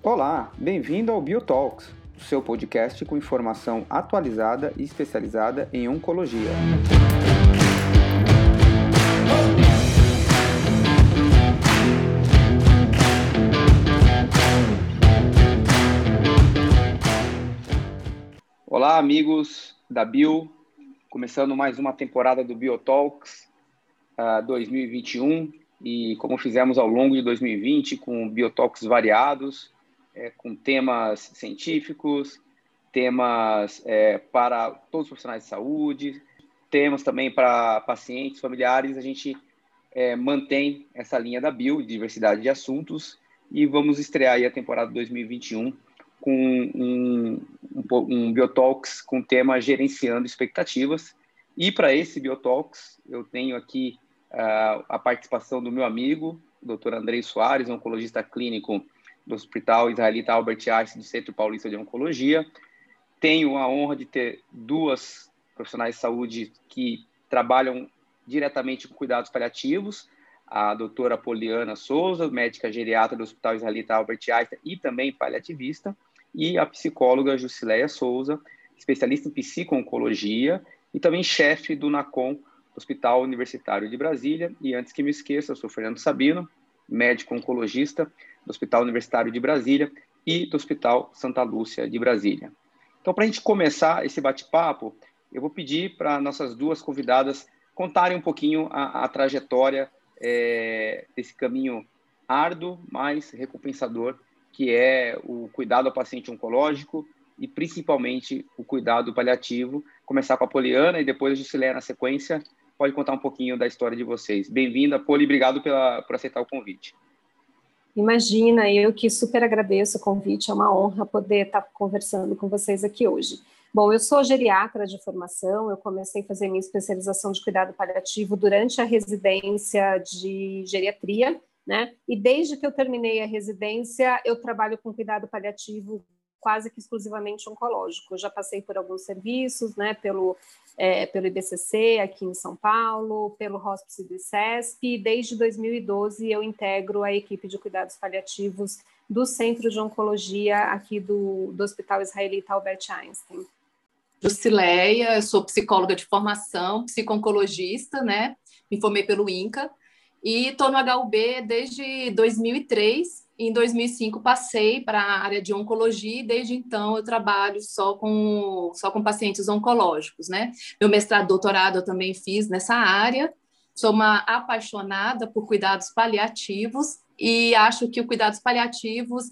Olá, bem-vindo ao BioTalks, o seu podcast com informação atualizada e especializada em oncologia. Olá, amigos da Bio, começando mais uma temporada do BioTalks uh, 2021 e como fizemos ao longo de 2020 com BioTalks variados, é, com temas científicos, temas é, para todos os profissionais de saúde, temas também para pacientes, familiares. A gente é, mantém essa linha da Bio, diversidade de assuntos, e vamos estrear a temporada 2021 com um, um, um Biotalks com o tema Gerenciando Expectativas. E para esse Biotalks, eu tenho aqui uh, a participação do meu amigo, Dr. Andrei Soares, oncologista clínico do Hospital Israelita Albert Einstein do Centro Paulista de Oncologia. Tenho a honra de ter duas profissionais de saúde que trabalham diretamente com cuidados paliativos, a doutora Poliana Souza, médica geriatra do Hospital Israelita Albert Einstein e também paliativista, e a psicóloga Jusileia Souza, especialista em psico-oncologia e também chefe do NACOM, Hospital Universitário de Brasília. E antes que me esqueça, eu sou Fernando Sabino, médico oncologista do Hospital Universitário de Brasília e do Hospital Santa Lúcia de Brasília. Então, para a gente começar esse bate-papo, eu vou pedir para nossas duas convidadas contarem um pouquinho a, a trajetória é, desse caminho árduo, mas recompensador, que é o cuidado ao paciente oncológico e principalmente o cuidado paliativo. Começar com a Poliana e depois a Jusileia na sequência. Pode contar um pouquinho da história de vocês. Bem-vinda, Poli, obrigado pela, por aceitar o convite. Imagina, eu que super agradeço o convite, é uma honra poder estar conversando com vocês aqui hoje. Bom, eu sou geriatra de formação, eu comecei a fazer minha especialização de cuidado paliativo durante a residência de geriatria, né? E desde que eu terminei a residência, eu trabalho com cuidado paliativo quase que exclusivamente oncológico. Eu já passei por alguns serviços, né, pelo, é, pelo IBCC aqui em São Paulo, pelo Hospice do ICESP, e desde 2012 eu integro a equipe de cuidados paliativos do Centro de Oncologia aqui do, do Hospital Israelita Albert Einstein. Jusileia, sou psicóloga de formação, psico-oncologista, né, me formei pelo INCA, e estou no HUB desde 2003 em 2005 passei para a área de oncologia e desde então eu trabalho só com só com pacientes oncológicos, né? Meu mestrado, doutorado eu também fiz nessa área. Sou uma apaixonada por cuidados paliativos e acho que o cuidados paliativos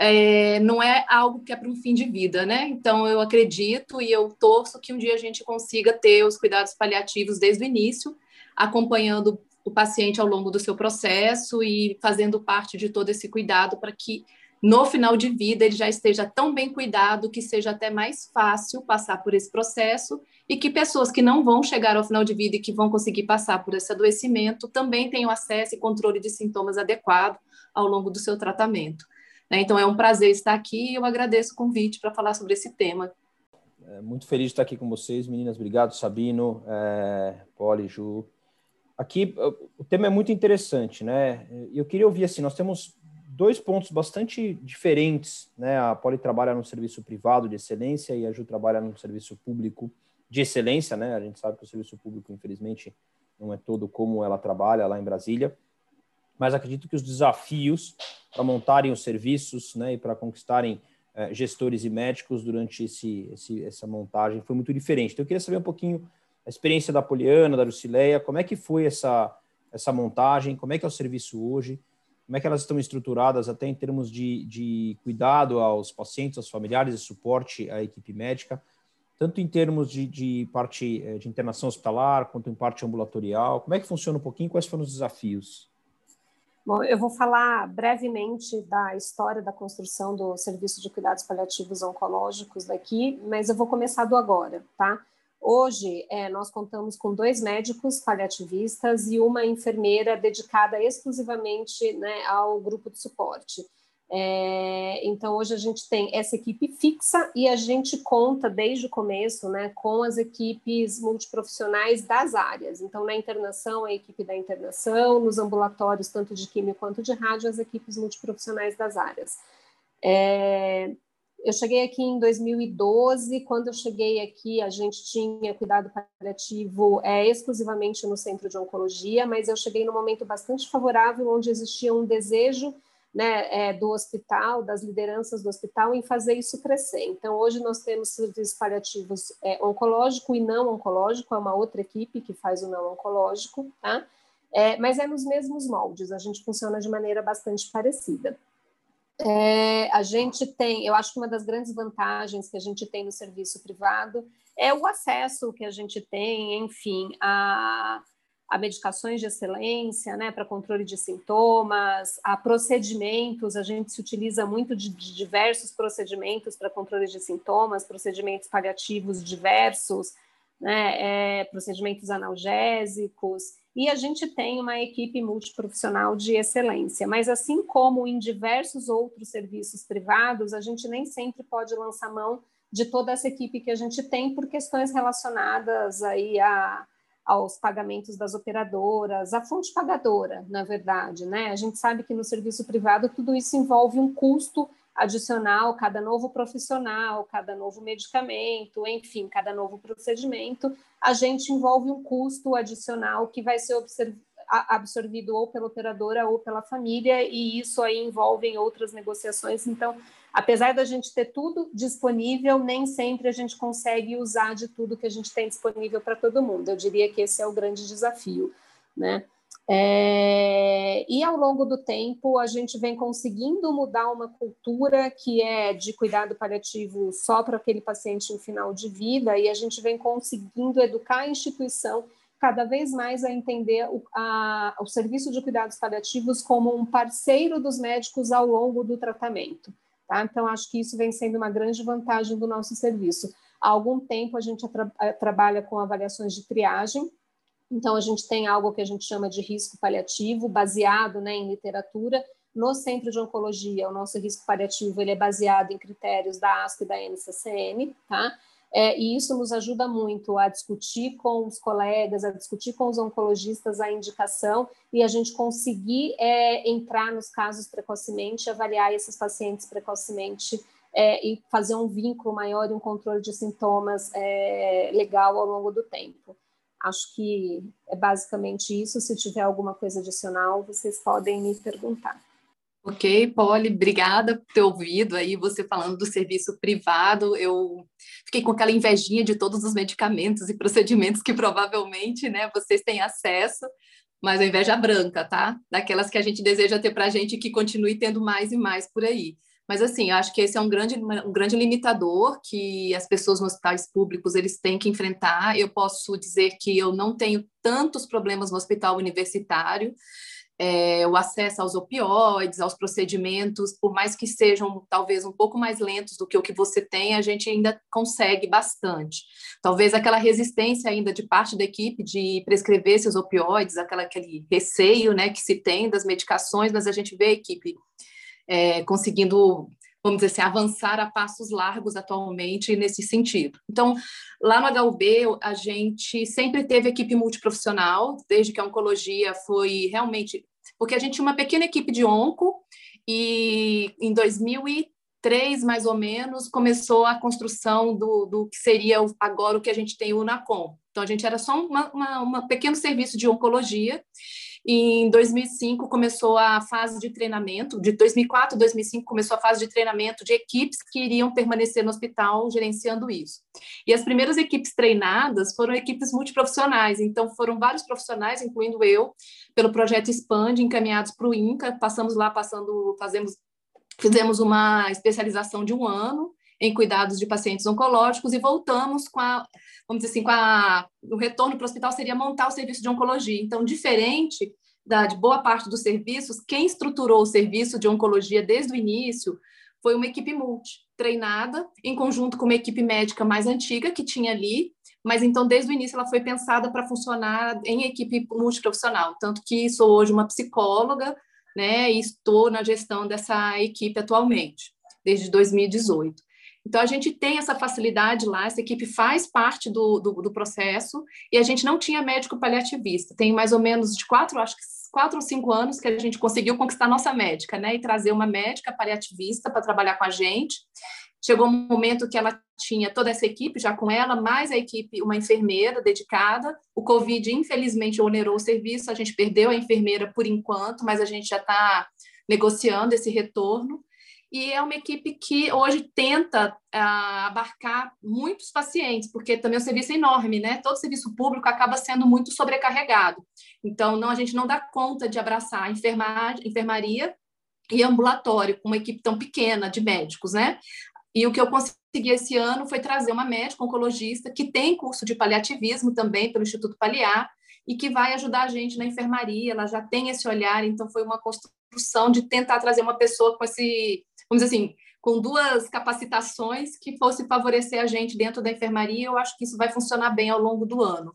é, não é algo que é para um fim de vida, né? Então eu acredito e eu torço que um dia a gente consiga ter os cuidados paliativos desde o início, acompanhando o paciente ao longo do seu processo e fazendo parte de todo esse cuidado para que no final de vida ele já esteja tão bem cuidado que seja até mais fácil passar por esse processo e que pessoas que não vão chegar ao final de vida e que vão conseguir passar por esse adoecimento também tenham acesso e controle de sintomas adequado ao longo do seu tratamento. Né? Então é um prazer estar aqui e eu agradeço o convite para falar sobre esse tema. É, muito feliz de estar aqui com vocês, meninas. Obrigado, Sabino, é, Poli, Ju. Aqui o tema é muito interessante, né? Eu queria ouvir assim, nós temos dois pontos bastante diferentes, né? A Poli trabalha no serviço privado de excelência e a Ju trabalha no serviço público de excelência, né? A gente sabe que o serviço público, infelizmente, não é todo como ela trabalha lá em Brasília, mas acredito que os desafios para montarem os serviços, né, e para conquistarem eh, gestores e médicos durante esse, esse, essa montagem foi muito diferente. Então, eu queria saber um pouquinho a experiência da Poliana, da Lucileia, como é que foi essa, essa montagem, como é que é o serviço hoje, como é que elas estão estruturadas até em termos de, de cuidado aos pacientes, aos familiares e suporte à equipe médica, tanto em termos de, de parte eh, de internação hospitalar, quanto em parte ambulatorial, como é que funciona um pouquinho, quais foram os desafios? Bom, eu vou falar brevemente da história da construção do Serviço de Cuidados Paliativos Oncológicos daqui, mas eu vou começar do agora, tá? Hoje, é, nós contamos com dois médicos paliativistas e uma enfermeira dedicada exclusivamente né, ao grupo de suporte. É, então, hoje a gente tem essa equipe fixa e a gente conta desde o começo né, com as equipes multiprofissionais das áreas. Então, na internação, a equipe da internação, nos ambulatórios, tanto de químio quanto de rádio, as equipes multiprofissionais das áreas. É, eu cheguei aqui em 2012. Quando eu cheguei aqui, a gente tinha cuidado paliativo é, exclusivamente no centro de oncologia, mas eu cheguei num momento bastante favorável, onde existia um desejo né, é, do hospital, das lideranças do hospital, em fazer isso crescer. Então, hoje nós temos serviços paliativos é, oncológico e não oncológico, é uma outra equipe que faz o não oncológico, tá? É, mas é nos mesmos moldes, a gente funciona de maneira bastante parecida. É, a gente tem, eu acho que uma das grandes vantagens que a gente tem no serviço privado é o acesso que a gente tem, enfim, a, a medicações de excelência, né, para controle de sintomas, a procedimentos, a gente se utiliza muito de, de diversos procedimentos para controle de sintomas, procedimentos paliativos diversos, né, é, procedimentos analgésicos, e a gente tem uma equipe multiprofissional de excelência. Mas, assim como em diversos outros serviços privados, a gente nem sempre pode lançar mão de toda essa equipe que a gente tem por questões relacionadas aí a, aos pagamentos das operadoras, a fonte pagadora, na verdade, né? A gente sabe que no serviço privado tudo isso envolve um custo adicional, cada novo profissional, cada novo medicamento, enfim, cada novo procedimento, a gente envolve um custo adicional que vai ser absorvido ou pela operadora ou pela família, e isso aí envolve em outras negociações. Então, apesar da gente ter tudo disponível, nem sempre a gente consegue usar de tudo que a gente tem disponível para todo mundo. Eu diria que esse é o grande desafio, né? É, e ao longo do tempo, a gente vem conseguindo mudar uma cultura que é de cuidado paliativo só para aquele paciente em final de vida, e a gente vem conseguindo educar a instituição cada vez mais a entender o, a, o serviço de cuidados paliativos como um parceiro dos médicos ao longo do tratamento. Tá? Então, acho que isso vem sendo uma grande vantagem do nosso serviço. Há algum tempo, a gente tra trabalha com avaliações de triagem, então, a gente tem algo que a gente chama de risco paliativo, baseado né, em literatura. No Centro de Oncologia, o nosso risco paliativo ele é baseado em critérios da ASCO e da NCCN, tá? É, e isso nos ajuda muito a discutir com os colegas, a discutir com os oncologistas a indicação e a gente conseguir é, entrar nos casos precocemente, avaliar esses pacientes precocemente é, e fazer um vínculo maior e um controle de sintomas é, legal ao longo do tempo. Acho que é basicamente isso. Se tiver alguma coisa adicional, vocês podem me perguntar. Ok, Polly, obrigada por ter ouvido aí você falando do serviço privado. Eu fiquei com aquela invejinha de todos os medicamentos e procedimentos que provavelmente né, vocês têm acesso, mas a inveja branca, tá? Daquelas que a gente deseja ter para a gente que continue tendo mais e mais por aí. Mas, assim, acho que esse é um grande, um grande limitador que as pessoas nos hospitais públicos eles têm que enfrentar. Eu posso dizer que eu não tenho tantos problemas no hospital universitário. É, o acesso aos opioides, aos procedimentos, por mais que sejam talvez um pouco mais lentos do que o que você tem, a gente ainda consegue bastante. Talvez aquela resistência ainda de parte da equipe de prescrever esses opioides, aquela, aquele receio né, que se tem das medicações, mas a gente vê a equipe é, conseguindo, vamos dizer assim, avançar a passos largos atualmente nesse sentido. Então, lá no HUB, a gente sempre teve equipe multiprofissional, desde que a oncologia foi realmente. Porque a gente tinha uma pequena equipe de onco, e em 2003, mais ou menos, começou a construção do, do que seria agora o que a gente tem o UNACOM. Então, a gente era só um pequeno serviço de oncologia, em 2005 começou a fase de treinamento, de 2004 a 2005 começou a fase de treinamento de equipes que iriam permanecer no hospital gerenciando isso. E as primeiras equipes treinadas foram equipes multiprofissionais, então foram vários profissionais, incluindo eu, pelo projeto Expand, encaminhados para o INCA, passamos lá, passando, fazemos, fizemos uma especialização de um ano em cuidados de pacientes oncológicos e voltamos com a, vamos dizer assim, com a, o retorno para o hospital seria montar o serviço de oncologia. Então, diferente da, de boa parte dos serviços, quem estruturou o serviço de oncologia desde o início foi uma equipe multi, treinada em conjunto com uma equipe médica mais antiga que tinha ali mas então desde o início ela foi pensada para funcionar em equipe multiprofissional, tanto que sou hoje uma psicóloga, né, e estou na gestão dessa equipe atualmente, desde 2018. Então, a gente tem essa facilidade lá, essa equipe faz parte do, do, do, processo, e a gente não tinha médico paliativista. Tem mais ou menos de quatro, acho que quatro ou cinco anos que a gente conseguiu conquistar nossa médica, né? E trazer uma médica paliativista para trabalhar com a gente. Chegou um momento que ela tinha toda essa equipe já com ela, mais a equipe, uma enfermeira dedicada. O Covid, infelizmente, onerou o serviço, a gente perdeu a enfermeira por enquanto, mas a gente já está negociando esse retorno e é uma equipe que hoje tenta uh, abarcar muitos pacientes, porque também o serviço é enorme, né? Todo serviço público acaba sendo muito sobrecarregado. Então, não, a gente não dá conta de abraçar enfermaria e ambulatório com uma equipe tão pequena de médicos, né? E o que eu consegui esse ano foi trazer uma médica oncologista que tem curso de paliativismo também pelo Instituto Paliar e que vai ajudar a gente na enfermaria, ela já tem esse olhar, então foi uma construção de tentar trazer uma pessoa com esse vamos dizer assim, com duas capacitações que fosse favorecer a gente dentro da enfermaria, eu acho que isso vai funcionar bem ao longo do ano.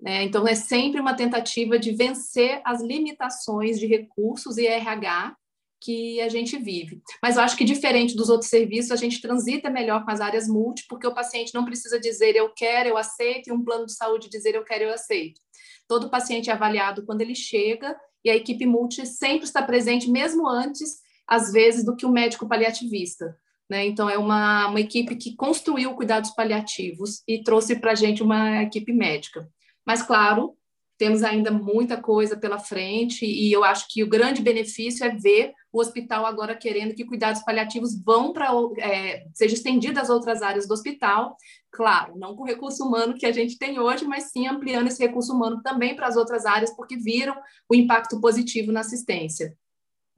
Né? Então, é sempre uma tentativa de vencer as limitações de recursos e RH que a gente vive. Mas eu acho que, diferente dos outros serviços, a gente transita melhor com as áreas multi, porque o paciente não precisa dizer eu quero, eu aceito, e um plano de saúde dizer eu quero, eu aceito. Todo paciente é avaliado quando ele chega, e a equipe multi sempre está presente, mesmo antes às vezes, do que o médico paliativista. Né? Então, é uma, uma equipe que construiu cuidados paliativos e trouxe para a gente uma equipe médica. Mas, claro, temos ainda muita coisa pela frente e eu acho que o grande benefício é ver o hospital agora querendo que cuidados paliativos vão para é, seja estendido às outras áreas do hospital, claro, não com o recurso humano que a gente tem hoje, mas sim ampliando esse recurso humano também para as outras áreas, porque viram o impacto positivo na assistência.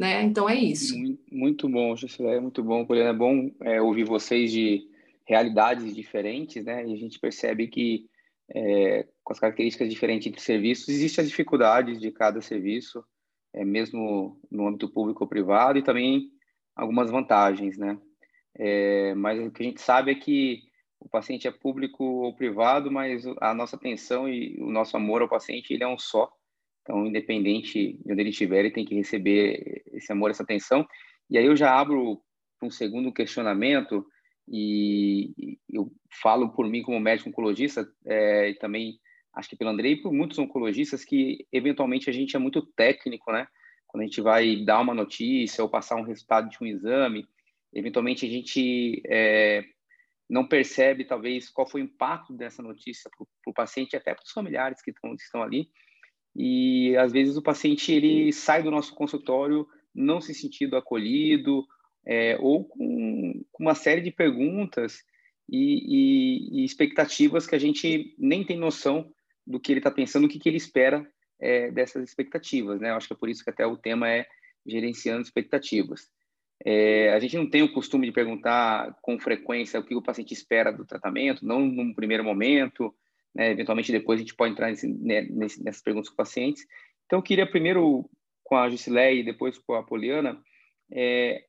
Né? Então é isso. Muito, bom, Juscelé, muito bom, Poliana. É bom é, ouvir vocês de realidades diferentes, né? E a gente percebe que é, com as características diferentes entre serviços, existem as dificuldades de cada serviço, é, mesmo no âmbito público ou privado, e também algumas vantagens, né? É, mas o que a gente sabe é que o paciente é público ou privado, mas a nossa atenção e o nosso amor ao paciente ele é um só. Então, independente de onde ele estiver, ele tem que receber esse amor, essa atenção. E aí eu já abro um segundo questionamento e eu falo por mim como médico oncologista é, e também acho que pelo Andrei e por muitos oncologistas que eventualmente a gente é muito técnico, né? Quando a gente vai dar uma notícia ou passar um resultado de um exame, eventualmente a gente é, não percebe talvez qual foi o impacto dessa notícia para o paciente até para os familiares que estão, que estão ali e às vezes o paciente ele sai do nosso consultório não se sentindo acolhido é, ou com, com, uma série de perguntas e, e, e, expectativas que a gente nem tem noção do que ele está pensando, o que, que ele espera é, dessas expectativas, né? Eu acho que é por isso que até o tema é gerenciando expectativas. É, a gente não tem o costume de perguntar com frequência o que o paciente espera do tratamento, não num primeiro momento, né? Eventualmente, depois a gente pode entrar nesse, né, nessas perguntas com pacientes. Então, eu queria primeiro com a Jusileia e depois com a Poliana, é,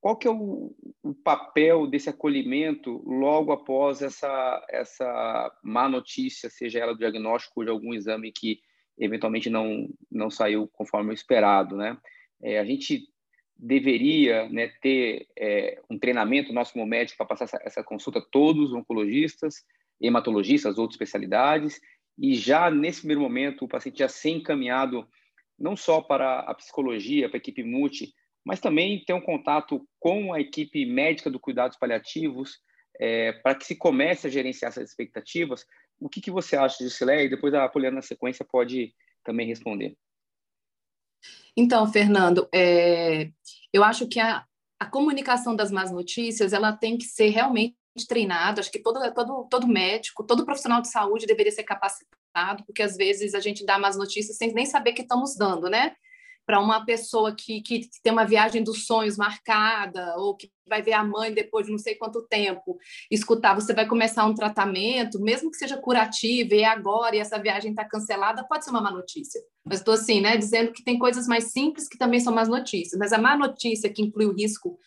qual que é o, o, papel desse acolhimento logo após essa, essa má notícia, seja ela do diagnóstico de algum exame que eventualmente não, não saiu conforme o esperado, né? É, a gente deveria né, ter é, um treinamento nosso como médico para passar essa, essa consulta a todos os oncologistas, hematologistas, outras especialidades, e já nesse primeiro momento o paciente já ser encaminhado não só para a psicologia, para a equipe multi, mas também ter um contato com a equipe médica do cuidados paliativos, é, para que se comece a gerenciar essas expectativas. O que, que você acha disso? E depois a Poliana na sequência pode também responder. Então, Fernando, é, eu acho que a, a comunicação das más notícias ela tem que ser realmente treinado, acho que todo, todo, todo médico, todo profissional de saúde deveria ser capacitado, porque às vezes a gente dá más notícias sem nem saber que estamos dando, né? Para uma pessoa que, que tem uma viagem dos sonhos marcada, ou que vai ver a mãe depois de não sei quanto tempo, escutar, você vai começar um tratamento, mesmo que seja curativo, e agora, e essa viagem está cancelada, pode ser uma má notícia. Mas estou assim, né, dizendo que tem coisas mais simples que também são más notícias, mas a má notícia que inclui o risco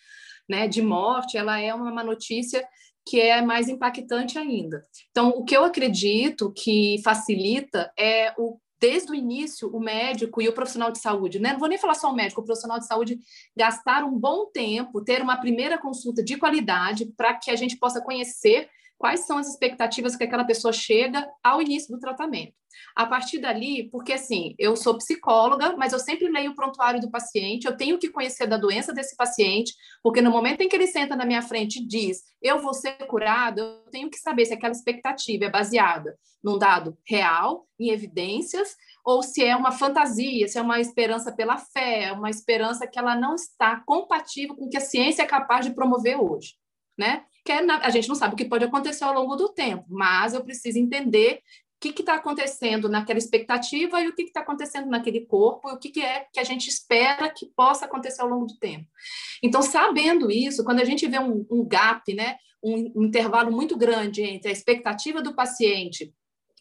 né, de morte, ela é uma má notícia que é mais impactante ainda. Então, o que eu acredito que facilita é o desde o início, o médico e o profissional de saúde, né? não vou nem falar só o médico, o profissional de saúde gastar um bom tempo, ter uma primeira consulta de qualidade para que a gente possa conhecer quais são as expectativas que aquela pessoa chega ao início do tratamento. A partir dali, porque assim, eu sou psicóloga, mas eu sempre leio o prontuário do paciente, eu tenho que conhecer da doença desse paciente, porque no momento em que ele senta na minha frente e diz, eu vou ser curado, eu tenho que saber se aquela expectativa é baseada num dado real, em evidências, ou se é uma fantasia, se é uma esperança pela fé, uma esperança que ela não está compatível com o que a ciência é capaz de promover hoje, né? Que é, a gente não sabe o que pode acontecer ao longo do tempo, mas eu preciso entender o que está acontecendo naquela expectativa e o que está acontecendo naquele corpo e o que, que, é que a gente espera que possa acontecer ao longo do tempo. Então, sabendo isso, quando a gente vê um, um gap, né, um, um intervalo muito grande entre a expectativa do paciente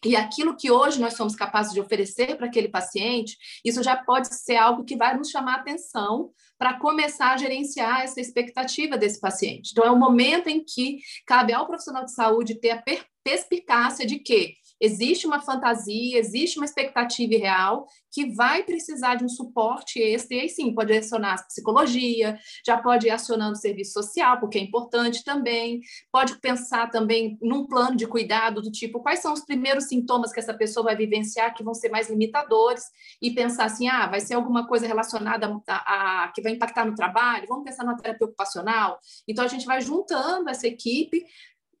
e aquilo que hoje nós somos capazes de oferecer para aquele paciente, isso já pode ser algo que vai nos chamar atenção para começar a gerenciar essa expectativa desse paciente. Então, é o momento em que cabe ao profissional de saúde ter a perspicácia de que Existe uma fantasia, existe uma expectativa irreal que vai precisar de um suporte extra, e aí sim, pode acionar a psicologia, já pode ir acionando o serviço social, porque é importante também, pode pensar também num plano de cuidado do tipo, quais são os primeiros sintomas que essa pessoa vai vivenciar que vão ser mais limitadores, e pensar assim, ah, vai ser alguma coisa relacionada a, a que vai impactar no trabalho, vamos pensar numa terapia ocupacional. Então, a gente vai juntando essa equipe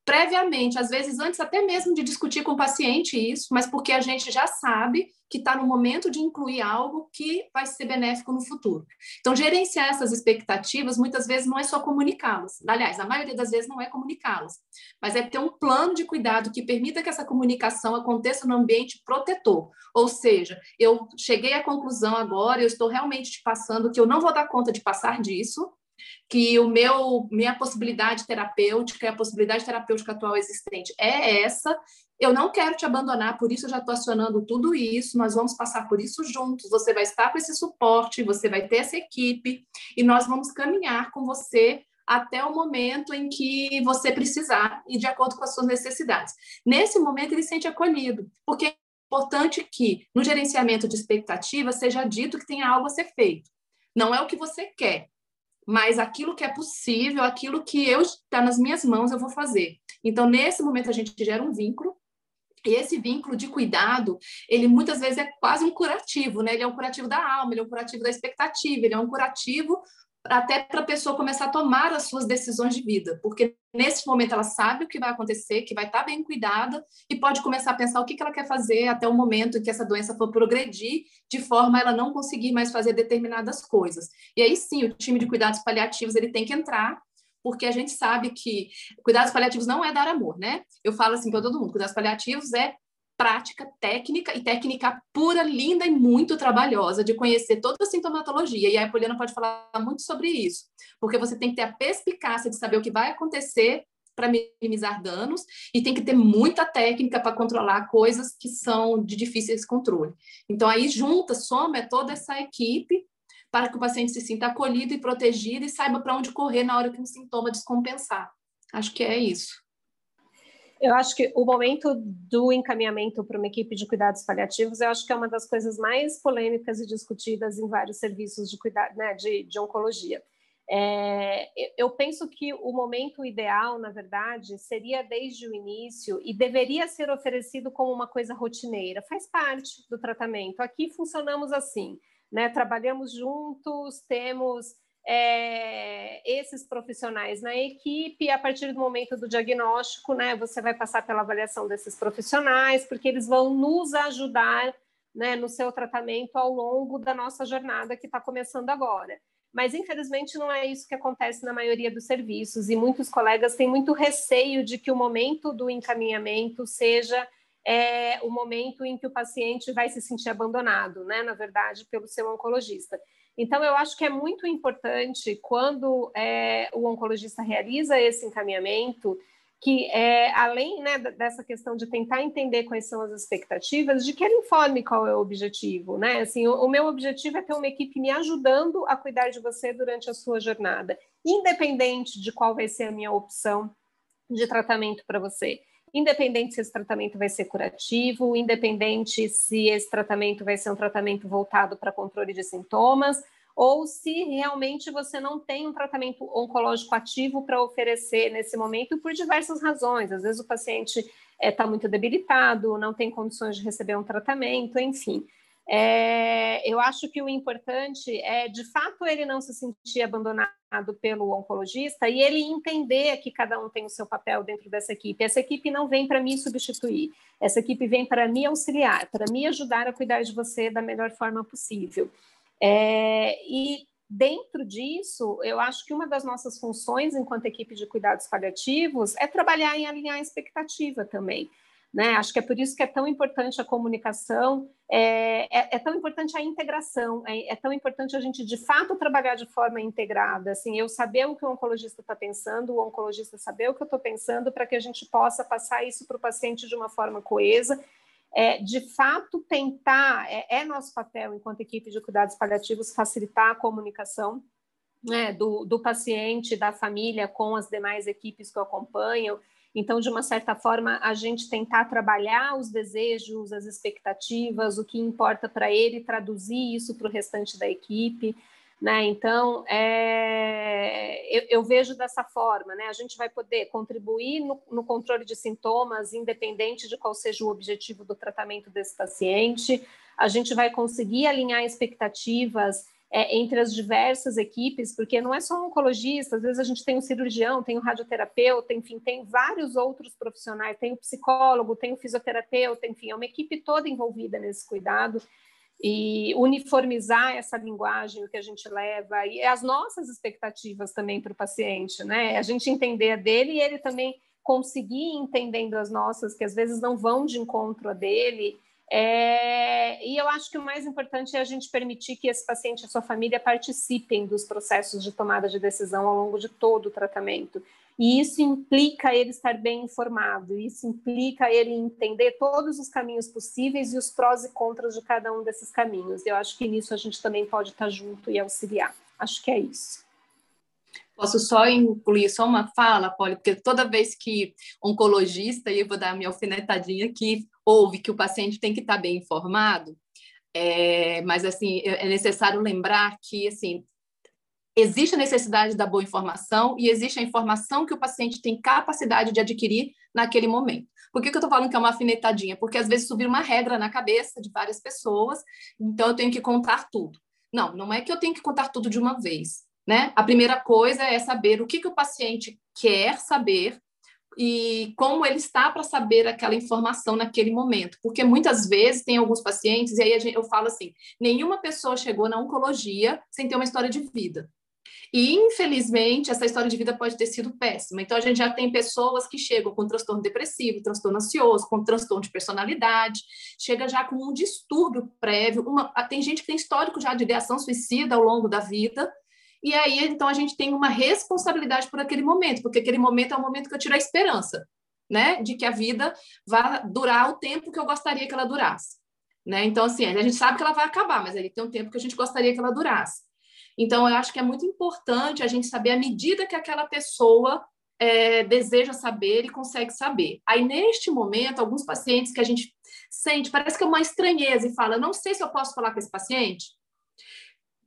previamente, às vezes antes até mesmo de discutir com o paciente isso, mas porque a gente já sabe que está no momento de incluir algo que vai ser benéfico no futuro. Então, gerenciar essas expectativas muitas vezes não é só comunicá-las. Aliás, a maioria das vezes não é comunicá-las, mas é ter um plano de cuidado que permita que essa comunicação aconteça no ambiente protetor. Ou seja, eu cheguei à conclusão agora, eu estou realmente te passando que eu não vou dar conta de passar disso, que o meu minha possibilidade terapêutica, a possibilidade terapêutica atual existente é essa. Eu não quero te abandonar, por isso eu já estou acionando tudo isso. Nós vamos passar por isso juntos. Você vai estar com esse suporte, você vai ter essa equipe e nós vamos caminhar com você até o momento em que você precisar e de acordo com as suas necessidades. Nesse momento ele se sente acolhido, porque é importante que no gerenciamento de expectativa seja dito que tem algo a ser feito. Não é o que você quer, mas aquilo que é possível, aquilo que eu está nas minhas mãos, eu vou fazer. Então, nesse momento, a gente gera um vínculo, e esse vínculo de cuidado, ele muitas vezes é quase um curativo, né? Ele é um curativo da alma, ele é um curativo da expectativa, ele é um curativo até para a pessoa começar a tomar as suas decisões de vida, porque nesse momento ela sabe o que vai acontecer, que vai estar tá bem cuidada e pode começar a pensar o que, ela quer fazer até o momento em que essa doença for progredir, de forma a ela não conseguir mais fazer determinadas coisas. E aí sim, o time de cuidados paliativos ele tem que entrar porque a gente sabe que cuidados paliativos não é dar amor, né? Eu falo assim para todo mundo, cuidados paliativos é prática, técnica e técnica pura, linda e muito trabalhosa de conhecer toda a sintomatologia. E a Poliana pode falar muito sobre isso, porque você tem que ter a perspicácia de saber o que vai acontecer para minimizar danos e tem que ter muita técnica para controlar coisas que são de difíceis controle. Então aí junta, soma toda essa equipe para que o paciente se sinta acolhido e protegido e saiba para onde correr na hora que um sintoma descompensar. Acho que é isso. Eu acho que o momento do encaminhamento para uma equipe de cuidados paliativos, eu acho que é uma das coisas mais polêmicas e discutidas em vários serviços de cuidado, né, de, de oncologia. É, eu penso que o momento ideal, na verdade, seria desde o início e deveria ser oferecido como uma coisa rotineira, faz parte do tratamento. Aqui funcionamos assim, né? Trabalhamos juntos, temos é, esses profissionais na equipe, a partir do momento do diagnóstico, né, você vai passar pela avaliação desses profissionais, porque eles vão nos ajudar né, no seu tratamento ao longo da nossa jornada que está começando agora. Mas, infelizmente, não é isso que acontece na maioria dos serviços, e muitos colegas têm muito receio de que o momento do encaminhamento seja é, o momento em que o paciente vai se sentir abandonado, né, na verdade, pelo seu oncologista. Então, eu acho que é muito importante quando é, o oncologista realiza esse encaminhamento, que é, além né, dessa questão de tentar entender quais são as expectativas, de que ele informe qual é o objetivo, né? Assim, o, o meu objetivo é ter uma equipe me ajudando a cuidar de você durante a sua jornada, independente de qual vai ser a minha opção de tratamento para você. Independente se esse tratamento vai ser curativo, independente se esse tratamento vai ser um tratamento voltado para controle de sintomas, ou se realmente você não tem um tratamento oncológico ativo para oferecer nesse momento por diversas razões. Às vezes o paciente está eh, é, muito debilitado, não tem condições de receber um tratamento, enfim. É, eu acho que o importante é, de fato, ele não se sentir abandonado pelo oncologista e ele entender que cada um tem o seu papel dentro dessa equipe. Essa equipe não vem para me substituir, essa equipe vem para me auxiliar, para me ajudar a cuidar de você da melhor forma possível. É, e dentro disso, eu acho que uma das nossas funções enquanto equipe de cuidados paliativos é trabalhar em alinhar a expectativa também. Né? Acho que é por isso que é tão importante a comunicação, é, é, é tão importante a integração, é, é, tão importante a gente de fato trabalhar de forma integrada, assim, eu saber o que o oncologista está pensando, o oncologista saber o que eu estou pensando, para que a gente possa passar isso para o paciente de uma forma coesa. É, de fato, tentar, é, é nosso papel enquanto equipe de cuidados paliativos, facilitar a comunicação né, do, do paciente, da família com as demais equipes que acompanham, então, de uma certa forma, a gente tentar trabalhar os desejos, as expectativas, o que importa para ele, traduzir isso para o restante da equipe. Né? Então, é, eu, eu, vejo dessa forma, né? A gente vai poder contribuir no, no, controle de sintomas, independente de qual seja o objetivo do tratamento desse paciente. A gente vai conseguir alinhar expectativas é, entre as diversas equipes, porque não é só um oncologista, às vezes a gente tem um cirurgião, tem um radioterapeuta, enfim, tem vários outros profissionais, tem o psicólogo, tem o fisioterapeuta, enfim, é uma equipe toda envolvida nesse cuidado e uniformizar essa linguagem, o que a gente leva, e as nossas expectativas também para o paciente, né? A gente entender a dele e ele também conseguir entendendo as nossas, que às vezes não vão de encontro a dele, é, e eu acho que o mais importante é a gente permitir que esse paciente e a sua família participem dos processos de tomada de decisão ao longo de todo o tratamento. E isso implica ele estar bem informado, isso implica ele entender todos os caminhos possíveis e os prós e contras de cada um desses caminhos. Eu acho que nisso a gente também pode estar junto e auxiliar. Acho que é isso. Posso só incluir só uma fala, Polly, porque toda vez que oncologista, e eu vou dar minha alfinetadinha aqui, ouve que o paciente tem que estar bem informado, é, mas assim é, é necessário lembrar que assim existe a necessidade da boa informação e existe a informação que o paciente tem capacidade de adquirir naquele momento. Por que, que eu estou falando que é uma afinetadinha? Porque às vezes subir uma regra na cabeça de várias pessoas, então eu tenho que contar tudo. Não, não é que eu tenho que contar tudo de uma vez. Né? A primeira coisa é saber o que, que o paciente quer saber e como ele está para saber aquela informação naquele momento. Porque muitas vezes tem alguns pacientes, e aí gente, eu falo assim: nenhuma pessoa chegou na oncologia sem ter uma história de vida. E, infelizmente, essa história de vida pode ter sido péssima. Então, a gente já tem pessoas que chegam com transtorno depressivo, transtorno ansioso, com transtorno de personalidade, chega já com um distúrbio prévio. Uma, tem gente que tem histórico já de ideação suicida ao longo da vida, e aí, então, a gente tem uma responsabilidade por aquele momento, porque aquele momento é o momento que eu tiro a esperança, né, de que a vida vá durar o tempo que eu gostaria que ela durasse. Né? Então, assim, a gente sabe que ela vai acabar, mas aí tem um tempo que a gente gostaria que ela durasse. Então, eu acho que é muito importante a gente saber a medida que aquela pessoa é, deseja saber e consegue saber. Aí, neste momento, alguns pacientes que a gente sente, parece que é uma estranheza e fala, não sei se eu posso falar com esse paciente,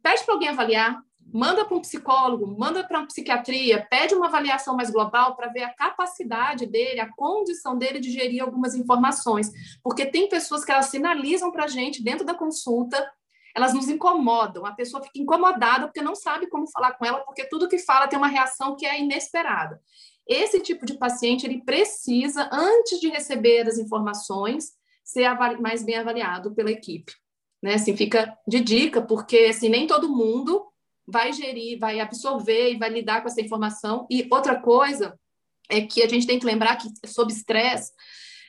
pede para alguém avaliar, manda para um psicólogo, manda para uma psiquiatria, pede uma avaliação mais global para ver a capacidade dele, a condição dele de gerir algumas informações, porque tem pessoas que elas sinalizam para a gente dentro da consulta, elas nos incomodam, a pessoa fica incomodada porque não sabe como falar com ela, porque tudo que fala tem uma reação que é inesperada. Esse tipo de paciente, ele precisa, antes de receber as informações, ser mais bem avaliado pela equipe. Né? Assim, fica de dica, porque assim, nem todo mundo vai gerir, vai absorver e vai lidar com essa informação. E outra coisa é que a gente tem que lembrar que, sob estresse,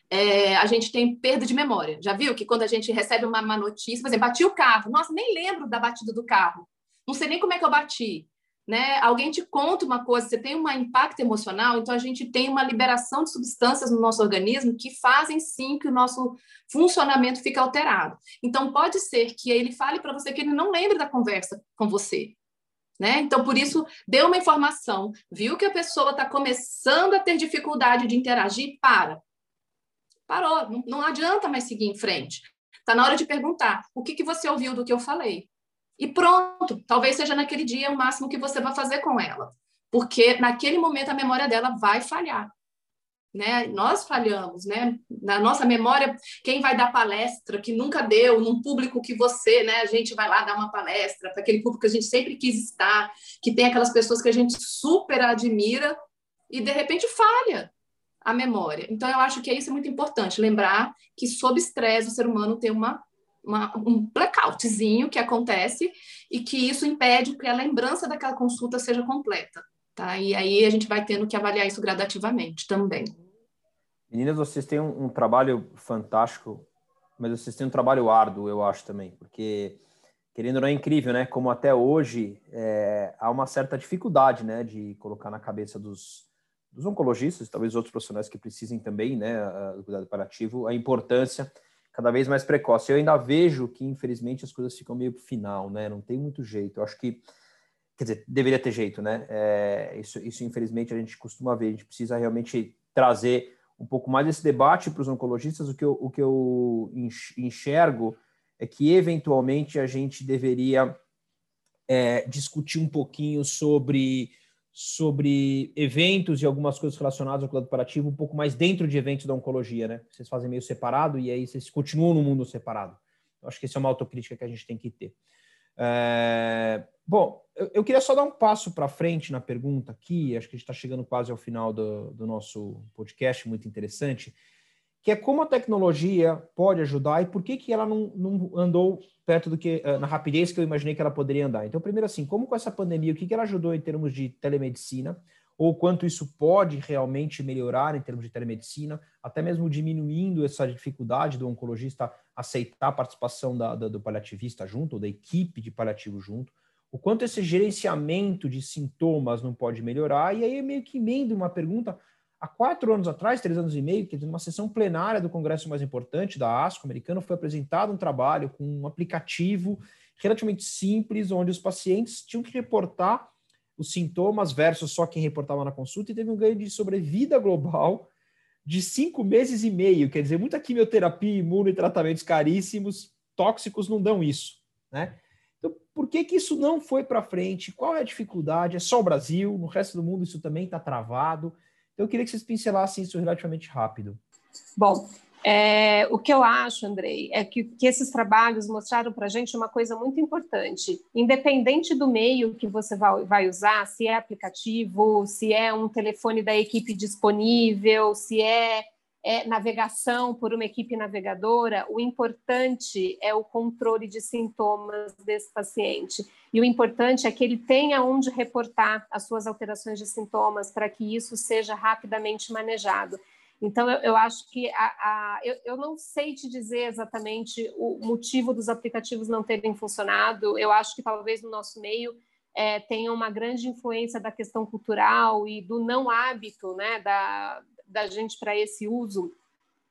é, a gente tem perda de memória. Já viu que quando a gente recebe uma má notícia, por exemplo, bati o carro, nossa, nem lembro da batida do carro, não sei nem como é que eu bati. Né? Alguém te conta uma coisa, você tem um impacto emocional, então a gente tem uma liberação de substâncias no nosso organismo que fazem sim que o nosso funcionamento fique alterado. Então pode ser que ele fale para você que ele não lembre da conversa com você, Né? Então, por isso, deu uma informação, viu que a pessoa está começando a ter dificuldade de interagir, para. Parou, não, não adianta mais seguir em frente. Está na hora de perguntar: o que, que você ouviu do que eu falei? E pronto, talvez seja naquele dia o máximo que você vai fazer com ela. Porque naquele momento a memória dela vai falhar né? Nós falhamos, né? Na nossa memória, quem vai dar palestra que nunca deu num público que você, né? A gente vai lá dar uma palestra para aquele público que a gente sempre quis estar, que tem aquelas pessoas que a gente super admira e de repente falha a memória. Então eu acho que isso é muito importante, lembrar que sob estresse o ser humano tem uma, uma um blackoutzinho que acontece e que isso impede que a lembrança daquela consulta seja completa. Tá? E aí a gente vai tendo que avaliar isso gradativamente também. Meninas, vocês têm um, um, trabalho fantástico, mas vocês têm um trabalho árduo, eu acho também, porque querendo ou não é incrível, né? Como até hoje é, há uma certa dificuldade, né, de colocar na cabeça dos, dos oncologistas, talvez outros profissionais que precisem também, né, do cuidado paliativo, a importância cada vez mais precoce. Eu ainda vejo que, infelizmente, as coisas ficam meio final, né? Não tem muito jeito. Eu acho que quer dizer, deveria ter jeito, né? É, isso, isso, infelizmente, a gente costuma ver. A gente precisa realmente trazer um pouco mais desse debate para os oncologistas. O que, eu, o que eu enxergo é que, eventualmente, a gente deveria é, discutir um pouquinho sobre, sobre eventos e algumas coisas relacionadas ao cuidado parativo um pouco mais dentro de eventos da oncologia, né? Vocês fazem meio separado e aí vocês continuam no mundo separado. Eu acho que essa é uma autocrítica que a gente tem que ter. É, bom, eu, eu, queria só dar um passo para frente na pergunta aqui, acho que a gente está chegando quase ao final do, do, nosso podcast, muito interessante, que é como a tecnologia pode ajudar e por que, que ela não, não andou perto do que, eh, na rapidez que eu imaginei que ela poderia andar. Então, primeiro assim, como com essa pandemia, o que, que ela ajudou em termos de telemedicina, ou quanto isso pode realmente melhorar em termos de telemedicina, até mesmo diminuindo essa dificuldade do oncologista aceitar a participação da, da, do paliativista junto, ou da equipe de paliativo junto, o quanto esse gerenciamento de sintomas não pode melhorar, e aí meio que emendo uma pergunta, há quatro anos atrás, três anos e meio, que numa sessão plenária do congresso mais importante, da ASCO americano, foi apresentado um trabalho com um aplicativo relativamente simples, onde os pacientes tinham que reportar os sintomas versus só quem reportava na consulta, e teve um ganho de sobrevida global de cinco meses e meio. Quer dizer, muita quimioterapia, imuno e tratamentos caríssimos, tóxicos não dão isso, né? Então, por que, que isso não foi para frente? Qual é a dificuldade? É só o Brasil? No resto do mundo isso também está travado? Então, eu queria que vocês pincelassem isso relativamente rápido. Bom, é, o que eu acho, Andrei, é que, que esses trabalhos mostraram para a gente uma coisa muito importante. Independente do meio que você vai, vai, usar, se é aplicativo, se é um telefone da equipe disponível, se é, é navegação por uma equipe navegadora, o importante é o controle de sintomas desse paciente. E o importante é que ele tenha onde reportar as suas alterações de sintomas para que isso seja rapidamente manejado. Então, eu, eu acho que a, a, eu, eu, não sei te dizer exatamente o motivo dos aplicativos não terem funcionado. Eu acho que talvez no nosso meio é, tenha uma grande influência da questão cultural e do não hábito né, da, da gente para esse uso.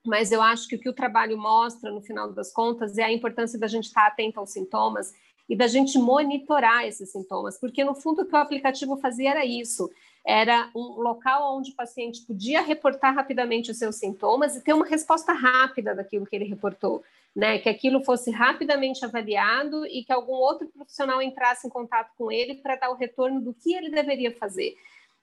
Mas eu acho que o que o trabalho mostra, no final das contas, é a importância da gente estar atento aos sintomas e da gente monitorar esses sintomas, porque no fundo o que o aplicativo fazia era isso era um local onde o paciente podia reportar rapidamente os seus sintomas e ter uma resposta rápida daquilo que ele reportou, né? Que aquilo fosse rapidamente avaliado e que algum outro profissional entrasse em contato com ele para dar o retorno do que ele deveria fazer.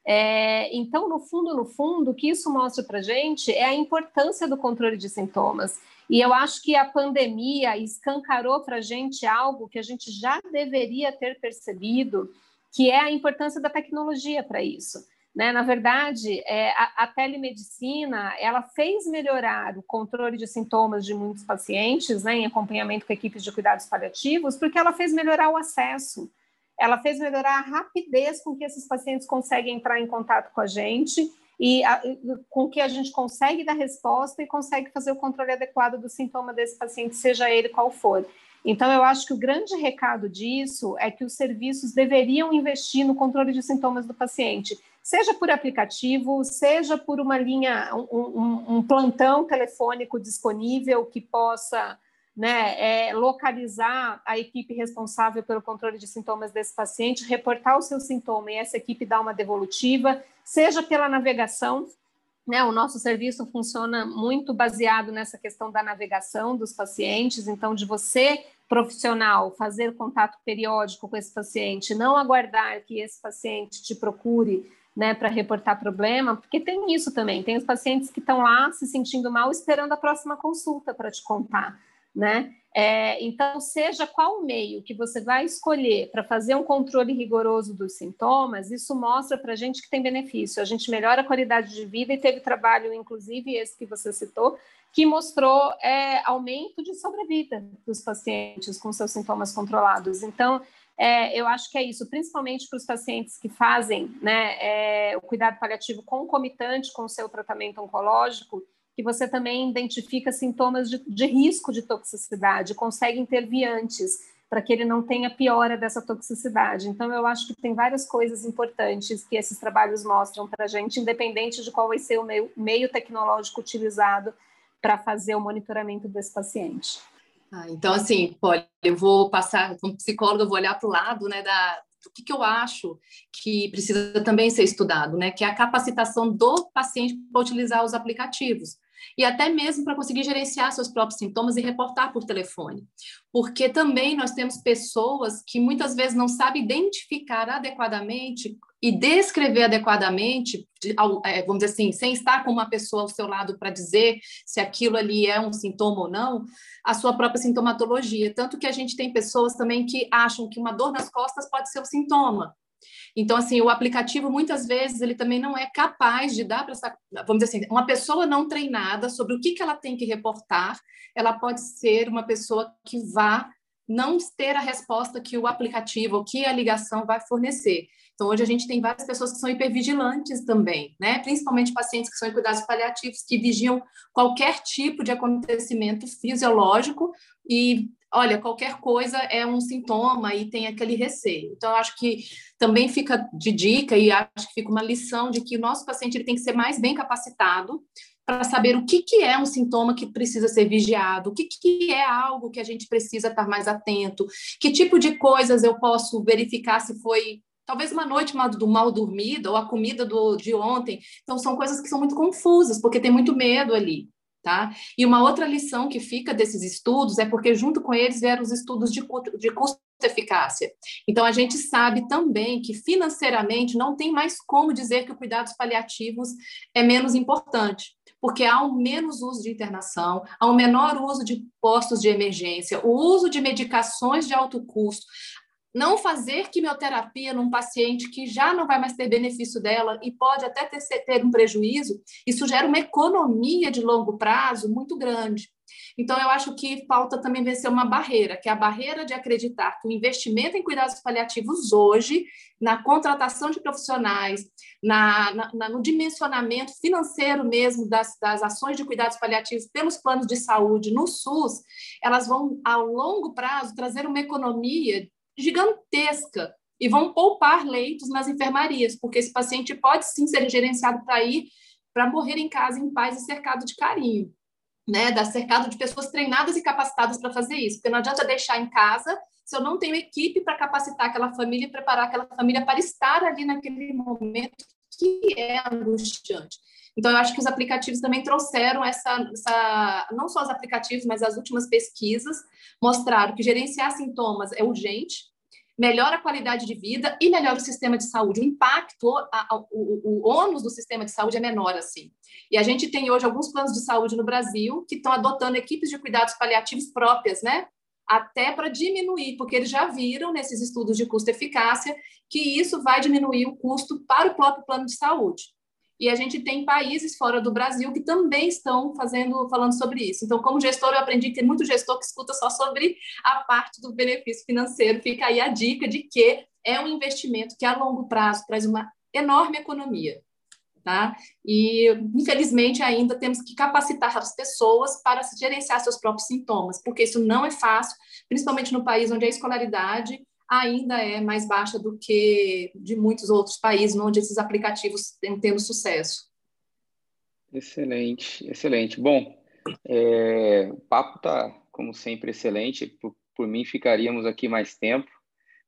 É, então, no fundo, no fundo, o que isso mostra para a gente é a importância do controle de sintomas. E eu acho que a pandemia escancarou para a gente algo que a gente já deveria ter percebido, que é a importância da tecnologia para isso. Né? Na verdade, é, a, a, telemedicina ela fez melhorar o controle de sintomas de muitos pacientes, né, em acompanhamento com equipes de cuidados paliativos, porque ela fez melhorar o acesso, ela fez melhorar a rapidez com que esses pacientes conseguem entrar em contato com a gente e a, com que a gente consegue dar resposta e consegue fazer o controle adequado do sintoma desse paciente, seja ele qual for. Então, eu acho que o grande recado disso é que os serviços deveriam investir no controle de sintomas do paciente, seja por aplicativo, seja por uma linha, um, um, plantão telefônico disponível que possa né, é localizar a equipe responsável pelo controle de sintomas desse paciente, reportar o seu sintoma e essa equipe dar uma devolutiva, seja pela navegação, né, o nosso serviço funciona muito baseado nessa questão da navegação dos pacientes, então de você profissional fazer contato periódico com esse paciente, não aguardar que esse paciente te procure né, para reportar problema, porque tem isso também, tem os pacientes que estão lá se sentindo mal esperando a próxima consulta para te contar né? É, então, seja qual o meio que você vai escolher para fazer um controle rigoroso dos sintomas, isso mostra para a gente que tem benefício. A gente melhora a qualidade de vida e teve trabalho, inclusive esse que você citou, que mostrou é, aumento de sobrevida dos pacientes com seus sintomas controlados. Então, é, eu acho que é isso, principalmente para os pacientes que fazem né, é, o cuidado paliativo concomitante com o seu tratamento oncológico que você também identifica sintomas de, de risco de toxicidade, consegue intervir antes, para que ele não tenha piora dessa toxicidade. Então, eu acho que tem várias coisas importantes que esses trabalhos mostram para a gente, independente de qual vai ser o meio, meio tecnológico utilizado para fazer o monitoramento desse paciente. Ah, então, assim, Polly, eu vou passar, como psicóloga, eu vou olhar para o lado né, da, do que, que eu acho que precisa também ser estudado, né, que é a capacitação do paciente para utilizar os aplicativos e até mesmo para conseguir gerenciar seus próprios sintomas e reportar por telefone. Porque também nós temos pessoas que muitas vezes não sabem identificar adequadamente e descrever adequadamente, é, vamos dizer assim, sem estar com uma pessoa ao seu lado para dizer se aquilo ali é um sintoma ou não, a sua própria sintomatologia. Tanto que a gente tem pessoas também que acham que uma dor nas costas pode ser um sintoma. Então, assim, o aplicativo, muitas vezes, ele também não é capaz de dar para essa, vamos dizer assim, uma pessoa não treinada sobre o que, que ela tem que reportar, ela pode ser uma pessoa que vá não ter a resposta que o aplicativo, que a ligação vai fornecer. Então, hoje a gente tem várias pessoas que são hipervigilantes também, né? Principalmente pacientes que são em cuidados paliativos, que vigiam qualquer tipo de acontecimento fisiológico e olha, qualquer coisa é um sintoma e tem aquele receio. Então, acho que também fica de dica e acho que fica uma lição de que o nosso paciente ele tem que ser mais bem capacitado para saber o que, que é um sintoma que precisa ser vigiado, o que, que é algo que a gente precisa estar mais atento, que tipo de coisas eu posso verificar se foi talvez uma noite mal, do mal dormida ou a comida do, de ontem. Então, são coisas que são muito confusas, porque tem muito medo ali. Tá? E uma outra lição que fica desses estudos é porque, junto com eles, vieram os estudos de, de custo-eficácia. Então, a gente sabe também que, financeiramente, não tem mais como dizer que o cuidados paliativos é menos importante, porque há um menos uso de internação, há um menor uso de postos de emergência, o uso de medicações de alto custo, não fazer quimioterapia num paciente que já não vai mais ter benefício dela e pode até ter, ter um prejuízo, isso gera uma economia de longo prazo muito grande. Então, eu acho que falta também vencer uma barreira, que é a barreira de acreditar que o investimento em cuidados paliativos hoje, na contratação de profissionais, na, na, no dimensionamento financeiro mesmo das, das ações de cuidados paliativos pelos planos de saúde no SUS, elas vão, ao longo prazo, trazer uma economia gigantesca e vão poupar leitos nas enfermarias, porque esse paciente pode sim ser gerenciado para ir para morrer em casa em paz e cercado de carinho, né? Da cercado de pessoas treinadas e capacitadas para fazer isso, porque não adianta deixar em casa se eu não tenho equipe para capacitar aquela família e preparar aquela família para estar ali naquele momento que é angustiante. Então, eu acho que os aplicativos também trouxeram essa, essa, não só os aplicativos, mas as últimas pesquisas mostraram que gerenciar sintomas é urgente, melhora a qualidade de vida e melhora o sistema de saúde. O impacto, a, a, o, o ônus do sistema de saúde é menor assim. E a gente tem hoje alguns planos de saúde no Brasil que estão adotando equipes de cuidados paliativos próprias, né? Até para diminuir, porque eles já viram nesses estudos de custo-eficácia que isso vai diminuir o custo para o próprio plano de saúde. E a gente tem países fora do Brasil que também estão fazendo, falando sobre isso. Então, como gestor, eu aprendi que tem muito gestor que escuta só sobre a parte do benefício financeiro. Fica aí a dica de que é um investimento que a longo prazo traz uma enorme economia. Tá? E, infelizmente, ainda temos que capacitar as pessoas para gerenciar seus próprios sintomas, porque isso não é fácil, principalmente no país onde a escolaridade ainda é mais baixa do que de muitos outros países onde esses aplicativos têm tendo sucesso. Excelente, excelente. Bom, é, o papo está como sempre, excelente. Por, por mim, ficaríamos aqui mais tempo.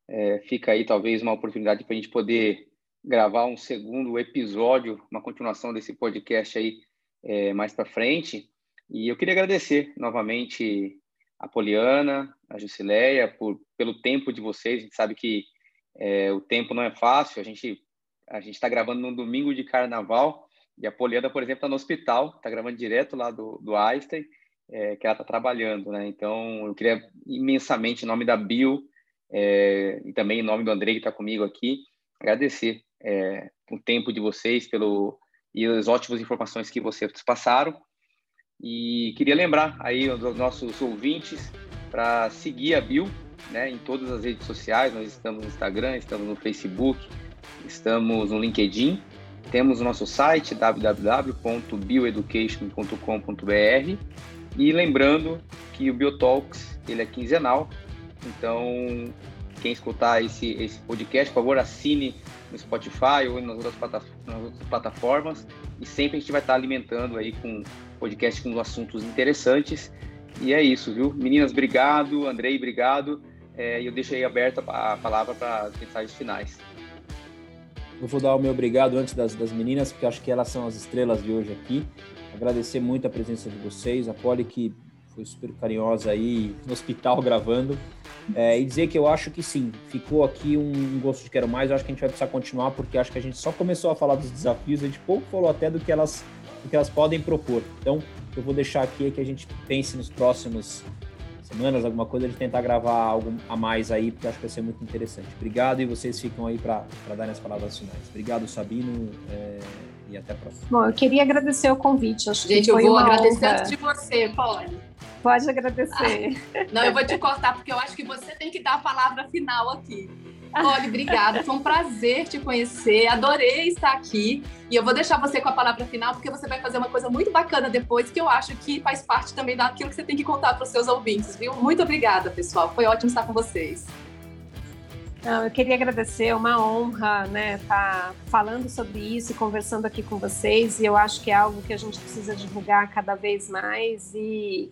É, fica aí, talvez, uma oportunidade para a gente poder gravar um segundo episódio, uma continuação desse podcast aí é, mais para frente. E eu queria agradecer novamente a Poliana, a Jusileia, por, pelo tempo de vocês. A gente sabe que é, o tempo não é fácil. A gente a gente está gravando num domingo de carnaval e a Poliana, por exemplo, está no hospital, está gravando direto lá do, do Einstein, é, que ela está trabalhando, né? Então, eu queria imensamente, em nome da Bill é, e também em nome do André que está comigo aqui, agradecer é, o tempo de vocês pelo e as ótimas informações que vocês passaram. E queria lembrar aí aos nossos ouvintes para seguir a Bill né, em todas as redes sociais. Nós estamos no Instagram, estamos no Facebook, estamos no LinkedIn. Temos o nosso site www.bioeducation.com.br e lembrando que o Biotalks ele é quinzenal, então quem escutar esse, esse podcast, por favor, assine no Spotify ou nas outras, nas outras plataformas e sempre a gente vai estar alimentando aí com podcast com assuntos interessantes. E é isso, viu? Meninas, obrigado. Andrei, obrigado. É, eu deixo aí aberta a palavra para as mensagens finais. Eu vou dar o meu obrigado antes das, das meninas, porque acho que elas são as estrelas de hoje aqui. Agradecer muito a presença de vocês, a Polly que foi super carinhosa aí no hospital gravando. É, e dizer que eu acho que sim, ficou aqui um gosto de quero mais. Eu acho que a gente vai precisar continuar, porque acho que a gente só começou a falar dos desafios, a gente pouco falou até do que elas, do que elas podem propor. Então, eu vou deixar aqui que a gente pense nos próximos semanas, alguma coisa, de tentar gravar algo a mais aí, porque acho que vai ser muito interessante. Obrigado e vocês ficam aí para dar as palavras finais. Obrigado, Sabino, é, e até a próxima. Bom, eu queria agradecer o convite. Acho Gente, que foi eu vou agradecer honra. antes de você, pode. Pode agradecer. Ah, não, eu vou te cortar, porque eu acho que você tem que dar a palavra final aqui. Olha, obrigada. Foi um prazer te conhecer. Adorei estar aqui. E eu vou deixar você com a palavra final, porque você vai fazer uma coisa muito bacana depois, que eu acho que faz parte também daquilo que você tem que contar para os seus ouvintes, viu? Muito obrigada, pessoal. Foi ótimo estar com vocês. Não, eu queria agradecer, é uma honra, né, estar falando sobre isso e conversando aqui com vocês. E eu acho que é algo que a gente precisa divulgar cada vez mais. E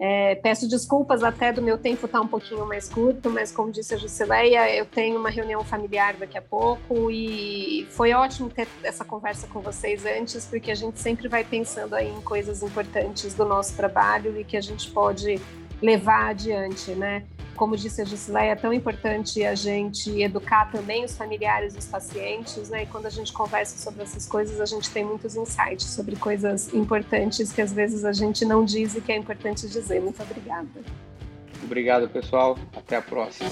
é, peço desculpas até do meu tempo estar um pouquinho mais curto, mas como disse a Jusileia, eu tenho uma reunião familiar daqui a pouco e foi ótimo ter essa conversa com vocês antes, porque a gente sempre vai pensando aí em coisas importantes do nosso trabalho e que a gente pode levar adiante, né? Como disse a Jusileia, é tão importante a gente educar também os familiares e os pacientes, né? E quando a gente conversa sobre essas coisas, a gente tem muitos insights sobre coisas importantes que às vezes a gente não diz e que é importante dizer. Muito obrigada. Obrigado, pessoal. Até a próxima.